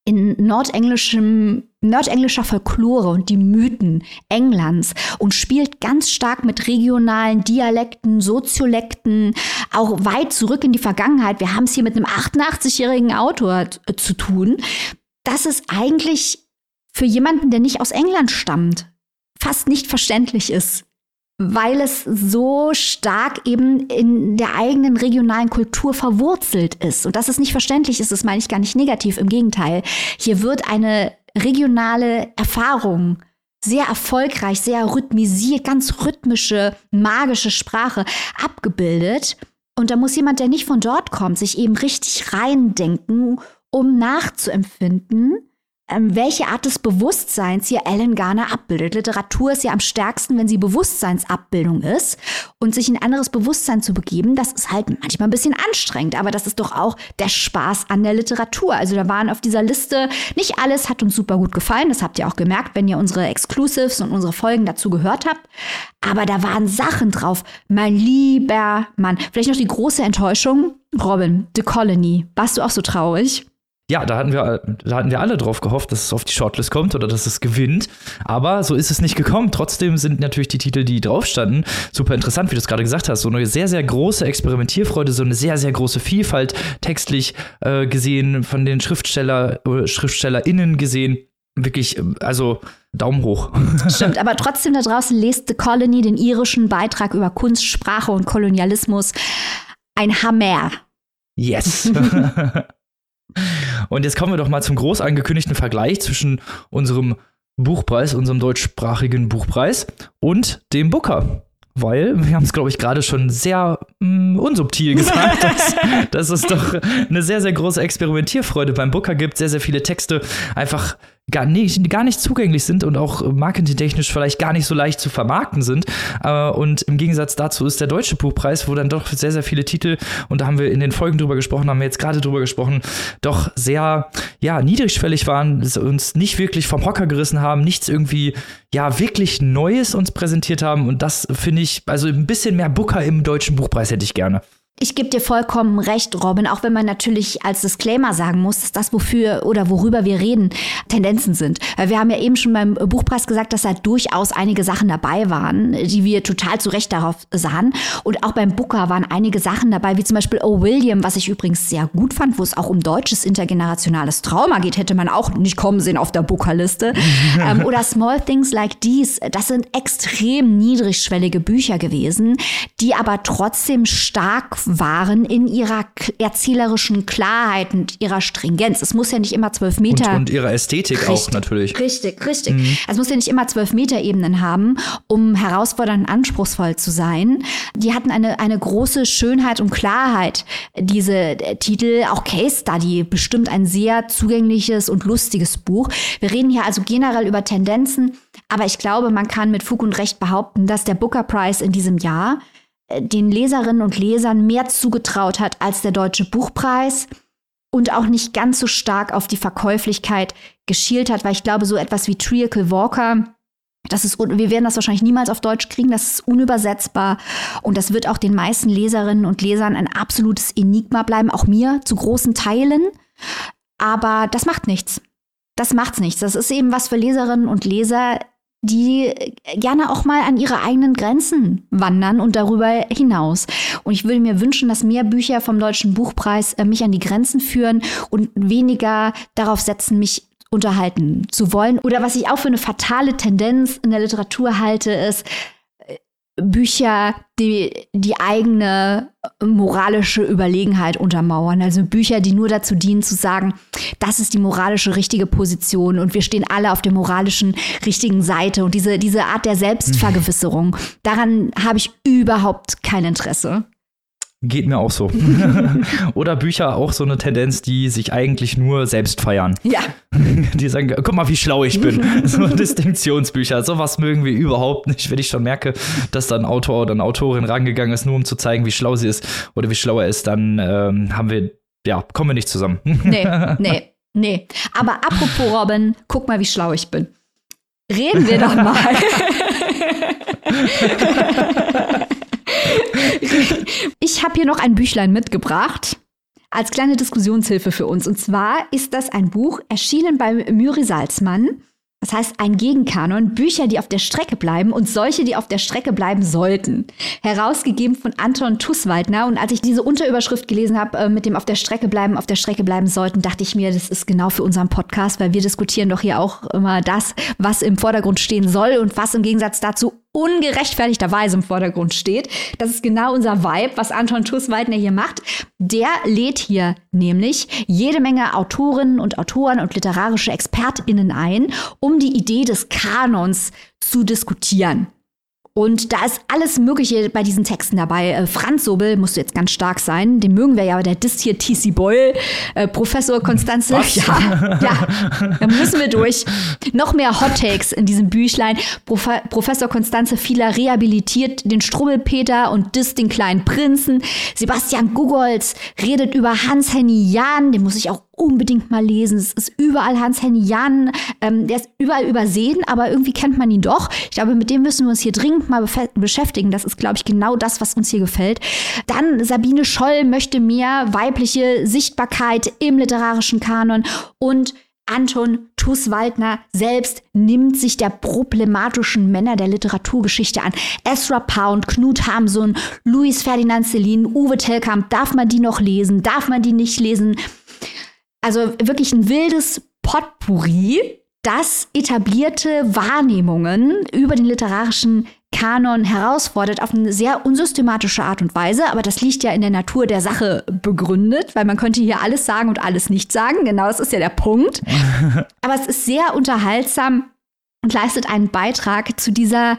in nordenglischem, nordenglischer Folklore und die Mythen Englands und spielt ganz stark mit regionalen Dialekten, Soziolekten, auch weit zurück in die Vergangenheit. Wir haben es hier mit einem 88-jährigen Autor zu tun. Das ist eigentlich für jemanden, der nicht aus England stammt, fast nicht verständlich ist weil es so stark eben in der eigenen regionalen Kultur verwurzelt ist. Und dass es nicht verständlich ist, das meine ich gar nicht negativ, im Gegenteil. Hier wird eine regionale Erfahrung sehr erfolgreich, sehr rhythmisiert, ganz rhythmische, magische Sprache abgebildet. Und da muss jemand, der nicht von dort kommt, sich eben richtig reindenken, um nachzuempfinden, welche Art des Bewusstseins hier Alan Garner abbildet. Literatur ist ja am stärksten, wenn sie Bewusstseinsabbildung ist. Und sich in anderes Bewusstsein zu begeben, das ist halt manchmal ein bisschen anstrengend. Aber das ist doch auch der Spaß an der Literatur. Also da waren auf dieser Liste, nicht alles hat uns super gut gefallen. Das habt ihr auch gemerkt, wenn ihr unsere Exclusives und unsere Folgen dazu gehört habt. Aber da waren Sachen drauf. Mein lieber Mann. Vielleicht noch die große Enttäuschung. Robin, The Colony. Warst du auch so traurig? Ja, da hatten wir, da hatten wir alle drauf gehofft, dass es auf die Shortlist kommt oder dass es gewinnt. Aber so ist es nicht gekommen. Trotzdem sind natürlich die Titel, die drauf standen, super interessant, wie du es gerade gesagt hast. So eine sehr, sehr große Experimentierfreude, so eine sehr, sehr große Vielfalt textlich äh, gesehen, von den Schriftsteller, äh, SchriftstellerInnen gesehen. Wirklich, also Daumen hoch. Stimmt, aber trotzdem da draußen lest The Colony den irischen Beitrag über Kunst, Sprache und Kolonialismus. Ein Hammer. Yes. und jetzt kommen wir doch mal zum groß angekündigten Vergleich zwischen unserem Buchpreis, unserem deutschsprachigen Buchpreis und dem Booker. Weil wir haben es, glaube ich, gerade schon sehr mh, mm, unsubtil gesagt, dass, dass es doch eine sehr, sehr große Experimentierfreude beim Booker gibt, sehr, sehr viele Texte einfach gar nicht, gar nicht zugänglich sind und auch marketingtechnisch vielleicht gar nicht so leicht zu vermarkten sind. Äh, und im Gegensatz dazu ist der Deutsche Buchpreis, wo dann doch sehr, sehr viele Titel, und da haben wir in den Folgen drüber gesprochen, haben wir jetzt gerade drüber gesprochen, doch sehr, ja, niedrigschwellig waren, uns nicht wirklich vom Hocker gerissen haben, nichts irgendwie, ja, wirklich Neues uns präsentiert haben. Und das finde ich, also ein bisschen mehr Booker im Deutschen Buchpreis hätte ich gerne. Ich gebe dir vollkommen recht, Robin, auch wenn man natürlich als Disclaimer sagen muss, dass das, wofür oder worüber wir reden, Tendenzen sind. Wir haben ja eben schon beim Buchpreis gesagt, dass da durchaus einige Sachen dabei waren, die wir total zu Recht darauf sahen. Und auch beim Booker waren einige Sachen dabei, wie zum Beispiel O. William, was ich übrigens sehr gut fand, wo es auch um deutsches intergenerationales Trauma geht, hätte man auch nicht kommen sehen auf der Bookerliste. ähm, oder Small Things Like These, das sind extrem niedrigschwellige Bücher gewesen, die aber trotzdem stark waren in ihrer erzählerischen Klarheit und ihrer Stringenz. Es muss ja nicht immer zwölf Meter. Und, und ihrer Ästhetik richtig, auch natürlich. Richtig, richtig. Mhm. Es muss ja nicht immer zwölf Meter Ebenen haben, um herausfordernd und anspruchsvoll zu sein. Die hatten eine, eine große Schönheit und Klarheit, diese äh, Titel. Auch Case Study, bestimmt ein sehr zugängliches und lustiges Buch. Wir reden hier also generell über Tendenzen. Aber ich glaube, man kann mit Fug und Recht behaupten, dass der Booker Prize in diesem Jahr den Leserinnen und Lesern mehr zugetraut hat als der Deutsche Buchpreis und auch nicht ganz so stark auf die Verkäuflichkeit geschielt hat, weil ich glaube, so etwas wie Triacle Walker, das ist, wir werden das wahrscheinlich niemals auf Deutsch kriegen, das ist unübersetzbar und das wird auch den meisten Leserinnen und Lesern ein absolutes Enigma bleiben, auch mir zu großen Teilen. Aber das macht nichts. Das macht's nichts. Das ist eben was für Leserinnen und Leser, die gerne auch mal an ihre eigenen Grenzen wandern und darüber hinaus. Und ich würde mir wünschen, dass mehr Bücher vom Deutschen Buchpreis äh, mich an die Grenzen führen und weniger darauf setzen, mich unterhalten zu wollen. Oder was ich auch für eine fatale Tendenz in der Literatur halte, ist, Bücher, die die eigene moralische Überlegenheit untermauern. Also Bücher, die nur dazu dienen zu sagen, das ist die moralische richtige Position und wir stehen alle auf der moralischen richtigen Seite. Und diese, diese Art der Selbstvergewisserung, daran habe ich überhaupt kein Interesse. Geht mir auch so. Oder Bücher auch so eine Tendenz, die sich eigentlich nur selbst feiern. Ja. Die sagen, guck mal, wie schlau ich bin. So Distinktionsbücher. Sowas mögen wir überhaupt nicht, wenn ich schon merke, dass da ein Autor oder eine Autorin rangegangen ist, nur um zu zeigen, wie schlau sie ist oder wie schlau er ist, dann ähm, haben wir, ja, kommen wir nicht zusammen. Nee, nee, nee. Aber apropos Robin, guck mal, wie schlau ich bin. Reden wir doch mal. ich habe hier noch ein Büchlein mitgebracht als kleine Diskussionshilfe für uns. Und zwar ist das ein Buch erschienen bei Müri Salzmann. Das heißt, ein Gegenkanon, Bücher, die auf der Strecke bleiben und solche, die auf der Strecke bleiben sollten. Herausgegeben von Anton Tusswaldner. Und als ich diese Unterüberschrift gelesen habe, äh, mit dem auf der Strecke bleiben, auf der Strecke bleiben sollten, dachte ich mir, das ist genau für unseren Podcast, weil wir diskutieren doch hier auch immer das, was im Vordergrund stehen soll und was im Gegensatz dazu ungerechtfertigterweise im Vordergrund steht. Das ist genau unser Vibe, was Anton Tusswaldner hier macht. Der lädt hier nämlich jede Menge Autorinnen und Autoren und literarische ExpertInnen ein, um die Idee des Kanons zu diskutieren. Und da ist alles Mögliche bei diesen Texten dabei. Äh, Franz Sobel musst du jetzt ganz stark sein. Den mögen wir ja, aber der disst hier TC Boyle, äh, Professor Konstanze. Was? Ja, ja, da müssen wir durch. Noch mehr Hot Takes in diesem Büchlein. Prof Professor Konstanze Fieler rehabilitiert den Strubbelpeter und disst den kleinen Prinzen. Sebastian Gugolz redet über Hans-Henny Jahn, den muss ich auch unbedingt mal lesen. Es ist überall Hans-Henny Jahn, ähm, der ist überall übersehen, aber irgendwie kennt man ihn doch. Ich glaube, mit dem müssen wir uns hier dringend mal beschäftigen. Das ist, glaube ich, genau das, was uns hier gefällt. Dann Sabine Scholl möchte mehr weibliche Sichtbarkeit im literarischen Kanon und Anton Tusswaldner selbst nimmt sich der problematischen Männer der Literaturgeschichte an. Ezra Pound, Knut Hamsun, Louis Ferdinand Celine, Uwe Tellkamp. Darf man die noch lesen? Darf man die nicht lesen? Also wirklich ein wildes Potpourri das etablierte Wahrnehmungen über den literarischen Kanon herausfordert auf eine sehr unsystematische Art und Weise, aber das liegt ja in der Natur der Sache begründet, weil man könnte hier alles sagen und alles nicht sagen. Genau, das ist ja der Punkt. aber es ist sehr unterhaltsam und leistet einen Beitrag zu dieser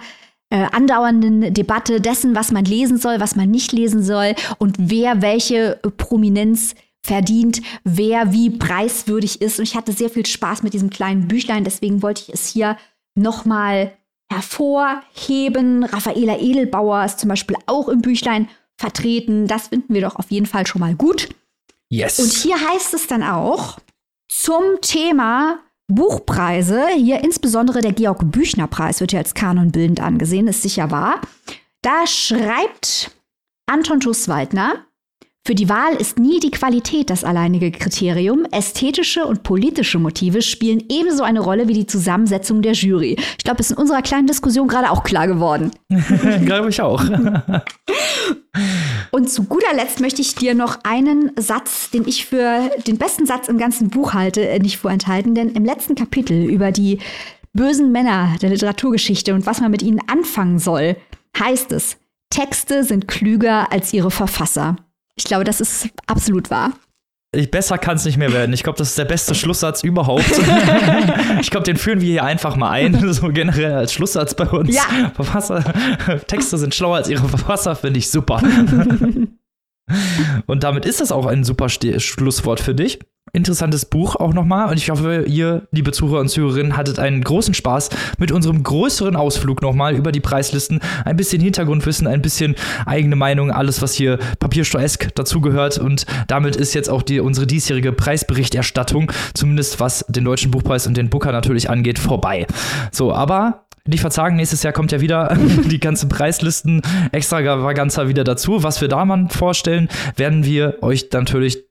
äh, andauernden Debatte dessen, was man lesen soll, was man nicht lesen soll und wer welche Prominenz verdient, wer wie preiswürdig ist. Und ich hatte sehr viel Spaß mit diesem kleinen Büchlein, deswegen wollte ich es hier nochmal hervorheben. Raffaela Edelbauer ist zum Beispiel auch im Büchlein vertreten. Das finden wir doch auf jeden Fall schon mal gut. Yes. Und hier heißt es dann auch zum Thema Buchpreise, hier insbesondere der Georg Büchner Preis wird ja als kanonbildend angesehen, ist sicher wahr. Da schreibt Anton Schusswaldner, für die Wahl ist nie die Qualität das alleinige Kriterium. Ästhetische und politische Motive spielen ebenso eine Rolle wie die Zusammensetzung der Jury. Ich glaube, ist in unserer kleinen Diskussion gerade auch klar geworden. glaube ich auch. und zu guter Letzt möchte ich dir noch einen Satz, den ich für den besten Satz im ganzen Buch halte, äh, nicht vorenthalten. Denn im letzten Kapitel über die bösen Männer der Literaturgeschichte und was man mit ihnen anfangen soll, heißt es, Texte sind klüger als ihre Verfasser. Ich glaube, das ist absolut wahr. Ich, besser kann es nicht mehr werden. Ich glaube, das ist der beste Schlusssatz überhaupt. ich glaube, den führen wir hier einfach mal ein, so generell als Schlusssatz bei uns. Ja. Verfasser, Texte sind schlauer als ihre Verfasser, finde ich super. Und damit ist das auch ein super Schlusswort für dich interessantes Buch auch nochmal. Und ich hoffe, ihr, liebe Zuhörer und Zuhörerinnen, hattet einen großen Spaß mit unserem größeren Ausflug nochmal über die Preislisten. Ein bisschen Hintergrundwissen, ein bisschen eigene Meinung, alles, was hier papiersteuesk dazugehört. Und damit ist jetzt auch die, unsere diesjährige Preisberichterstattung, zumindest was den Deutschen Buchpreis und den Booker natürlich angeht, vorbei. So, aber nicht verzagen, nächstes Jahr kommt ja wieder die ganze Preislisten extravaganza wieder dazu. Was wir da mal vorstellen, werden wir euch natürlich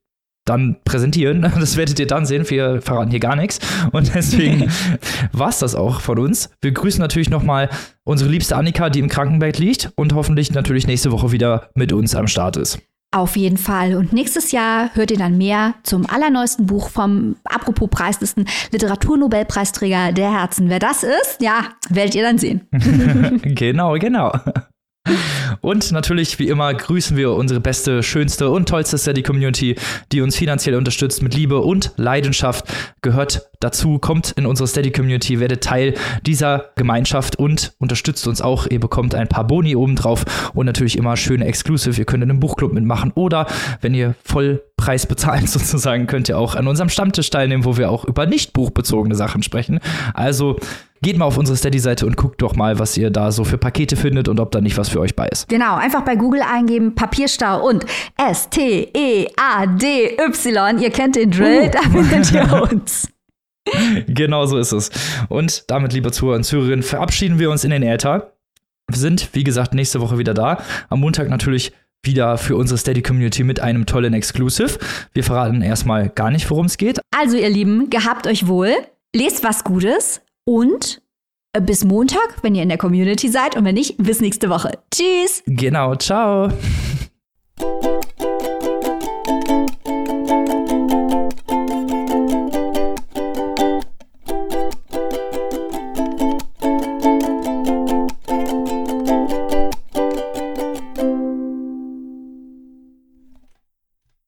dann präsentieren. Das werdet ihr dann sehen. Wir verraten hier gar nichts. Und deswegen war es das auch von uns. Wir grüßen natürlich nochmal unsere liebste Annika, die im Krankenbett liegt und hoffentlich natürlich nächste Woche wieder mit uns am Start ist. Auf jeden Fall. Und nächstes Jahr hört ihr dann mehr zum allerneuesten Buch vom, apropos Preislisten, Literaturnobelpreisträger der Herzen. Wer das ist, ja, werdet ihr dann sehen. genau, genau. Und natürlich, wie immer, grüßen wir unsere beste, schönste und tollste Steady-Community, die uns finanziell unterstützt mit Liebe und Leidenschaft. Gehört dazu, kommt in unsere Steady-Community, werdet Teil dieser Gemeinschaft und unterstützt uns auch. Ihr bekommt ein paar Boni obendrauf und natürlich immer schöne Exclusive. Ihr könnt in einem Buchclub mitmachen oder wenn ihr Vollpreis bezahlt sozusagen, könnt ihr auch an unserem Stammtisch teilnehmen, wo wir auch über nicht buchbezogene Sachen sprechen. Also geht mal auf unsere Steady-Seite und guckt doch mal, was ihr da so für Pakete findet und ob da nicht was für euch bei ist. Genau, einfach bei Google eingeben Papierstau und S-T-E-A-D-Y. Ihr kennt den Drill, uh. da findet ihr uns. Genau so ist es. Und damit, liebe Zuhörer und Zuhörerinnen, verabschieden wir uns in den Äther. Wir sind, wie gesagt, nächste Woche wieder da. Am Montag natürlich wieder für unsere Steady Community mit einem tollen Exclusive. Wir verraten erstmal gar nicht, worum es geht. Also, ihr Lieben, gehabt euch wohl, lest was Gutes und bis Montag, wenn ihr in der Community seid und wenn nicht, bis nächste Woche. Tschüss. Genau, ciao.